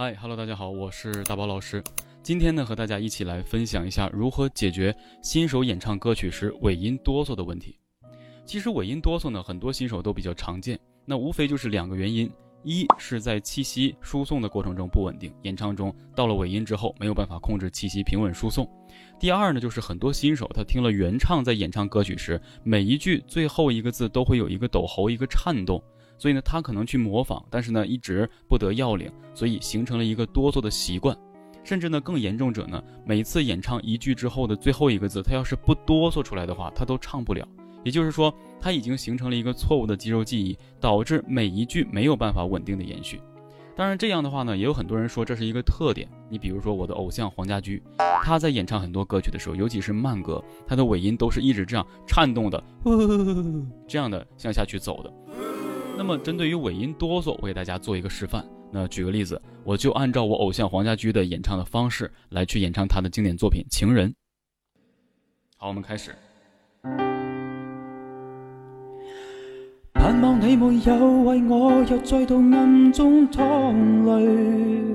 嗨，Hello，大家好，我是大宝老师。今天呢，和大家一起来分享一下如何解决新手演唱歌曲时尾音哆嗦的问题。其实尾音哆嗦呢，很多新手都比较常见，那无非就是两个原因：一是在气息输送的过程中不稳定，演唱中到了尾音之后没有办法控制气息平稳输送；第二呢，就是很多新手他听了原唱在演唱歌曲时，每一句最后一个字都会有一个抖喉，一个颤动。所以呢，他可能去模仿，但是呢，一直不得要领，所以形成了一个哆嗦的习惯。甚至呢，更严重者呢，每次演唱一句之后的最后一个字，他要是不哆嗦出来的话，他都唱不了。也就是说，他已经形成了一个错误的肌肉记忆，导致每一句没有办法稳定的延续。当然，这样的话呢，也有很多人说这是一个特点。你比如说我的偶像黄家驹，他在演唱很多歌曲的时候，尤其是慢歌，他的尾音都是一直这样颤动的，这样的向下去走的。那么，针对于尾音哆嗦，我给大家做一个示范。那举个例子，我就按照我偶像黄家驹的演唱的方式来去演唱他的经典作品《情人》。好，我们开始。盼望你没有为我又再度暗中淌泪，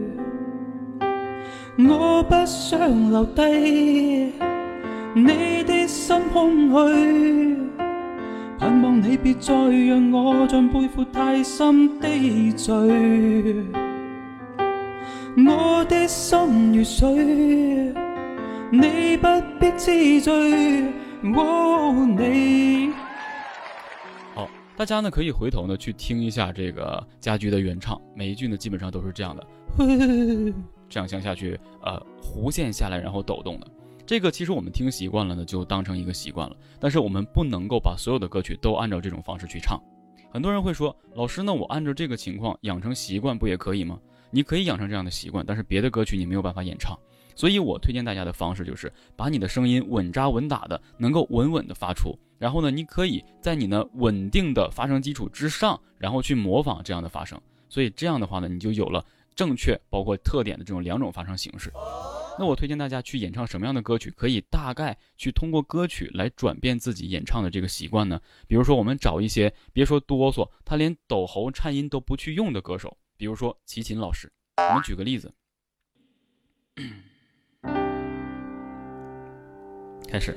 我不想留低你的心空虚。你别再让我像背负太深的罪，我的心如水，你不必知罪。你好，大家呢可以回头呢去听一下这个家驹的原唱，每一句呢基本上都是这样的，这样向下去呃弧线下来，然后抖动的。这个其实我们听习惯了呢，就当成一个习惯了。但是我们不能够把所有的歌曲都按照这种方式去唱。很多人会说，老师，那我按照这个情况养成习惯不也可以吗？你可以养成这样的习惯，但是别的歌曲你没有办法演唱。所以我推荐大家的方式就是把你的声音稳扎稳打的，能够稳稳的发出。然后呢，你可以在你呢稳定的发声基础之上，然后去模仿这样的发声。所以这样的话呢，你就有了正确包括特点的这种两种发声形式。那我推荐大家去演唱什么样的歌曲，可以大概去通过歌曲来转变自己演唱的这个习惯呢？比如说，我们找一些别说哆嗦，他连抖喉颤音都不去用的歌手，比如说齐秦老师。我们举个例子，开始。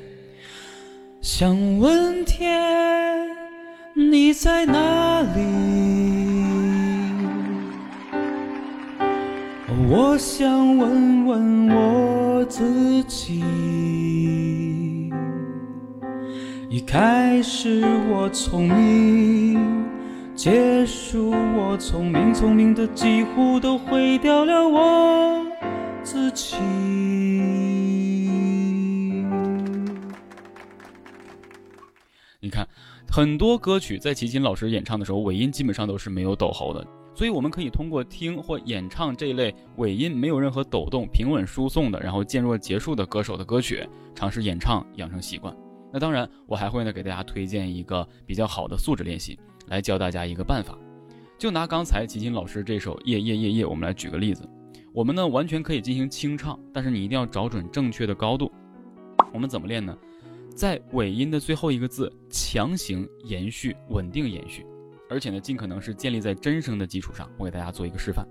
想问天，你在哪里？我想问问我自己，一开始我聪明，结束我聪明，聪明的几乎都毁掉了我自己。你看，很多歌曲在齐秦老师演唱的时候，尾音基本上都是没有抖喉的。所以我们可以通过听或演唱这类尾音没有任何抖动、平稳输送的，然后渐弱结束的歌手的歌曲，尝试演唱养成习惯。那当然，我还会呢给大家推荐一个比较好的素质练习，来教大家一个办法。就拿刚才齐秦老师这首《夜夜夜夜》，我们来举个例子。我们呢完全可以进行清唱，但是你一定要找准正确的高度。我们怎么练呢？在尾音的最后一个字强行延续，稳定延续。而且呢，尽可能是建立在真声的基础上。我给大家做一个示范。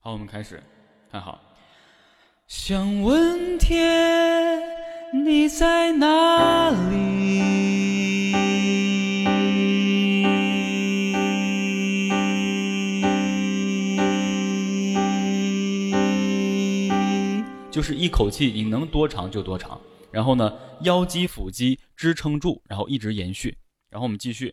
好，我们开始，看好。想问天，你在哪里？就是一口气，你能多长就多长。然后呢，腰肌、腹肌支撑住，然后一直延续。然后我们继续。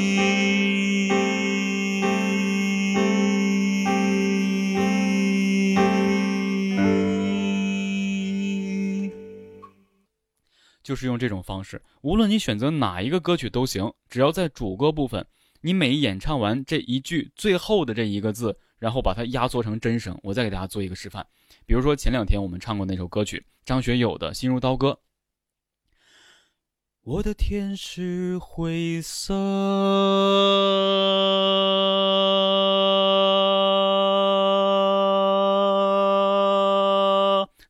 就是用这种方式，无论你选择哪一个歌曲都行，只要在主歌部分，你每演唱完这一句最后的这一个字，然后把它压缩成真声。我再给大家做一个示范，比如说前两天我们唱过那首歌曲，张学友的《心如刀割》。我的天是灰色。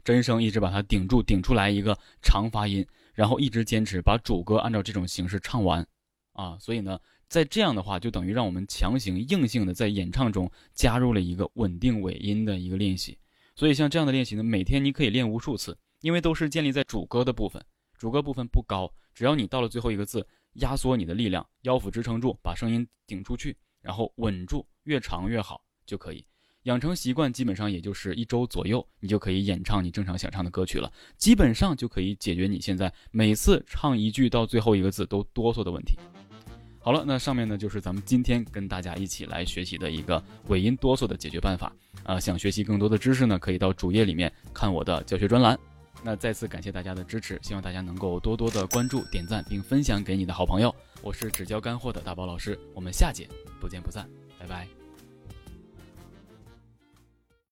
真声一直把它顶住，顶出来一个长发音，然后一直坚持把主歌按照这种形式唱完，啊，所以呢，在这样的话，就等于让我们强行硬性的在演唱中加入了一个稳定尾音的一个练习。所以像这样的练习呢，每天你可以练无数次，因为都是建立在主歌的部分，主歌部分不高，只要你到了最后一个字，压缩你的力量，腰腹支撑住，把声音顶出去，然后稳住，越长越好就可以。养成习惯，基本上也就是一周左右，你就可以演唱你正常想唱的歌曲了。基本上就可以解决你现在每次唱一句到最后一个字都哆嗦的问题。好了，那上面呢就是咱们今天跟大家一起来学习的一个尾音哆嗦的解决办法。啊，想学习更多的知识呢，可以到主页里面看我的教学专栏。那再次感谢大家的支持，希望大家能够多多的关注、点赞并分享给你的好朋友。我是只教干货的大宝老师，我们下节不见不散，拜拜。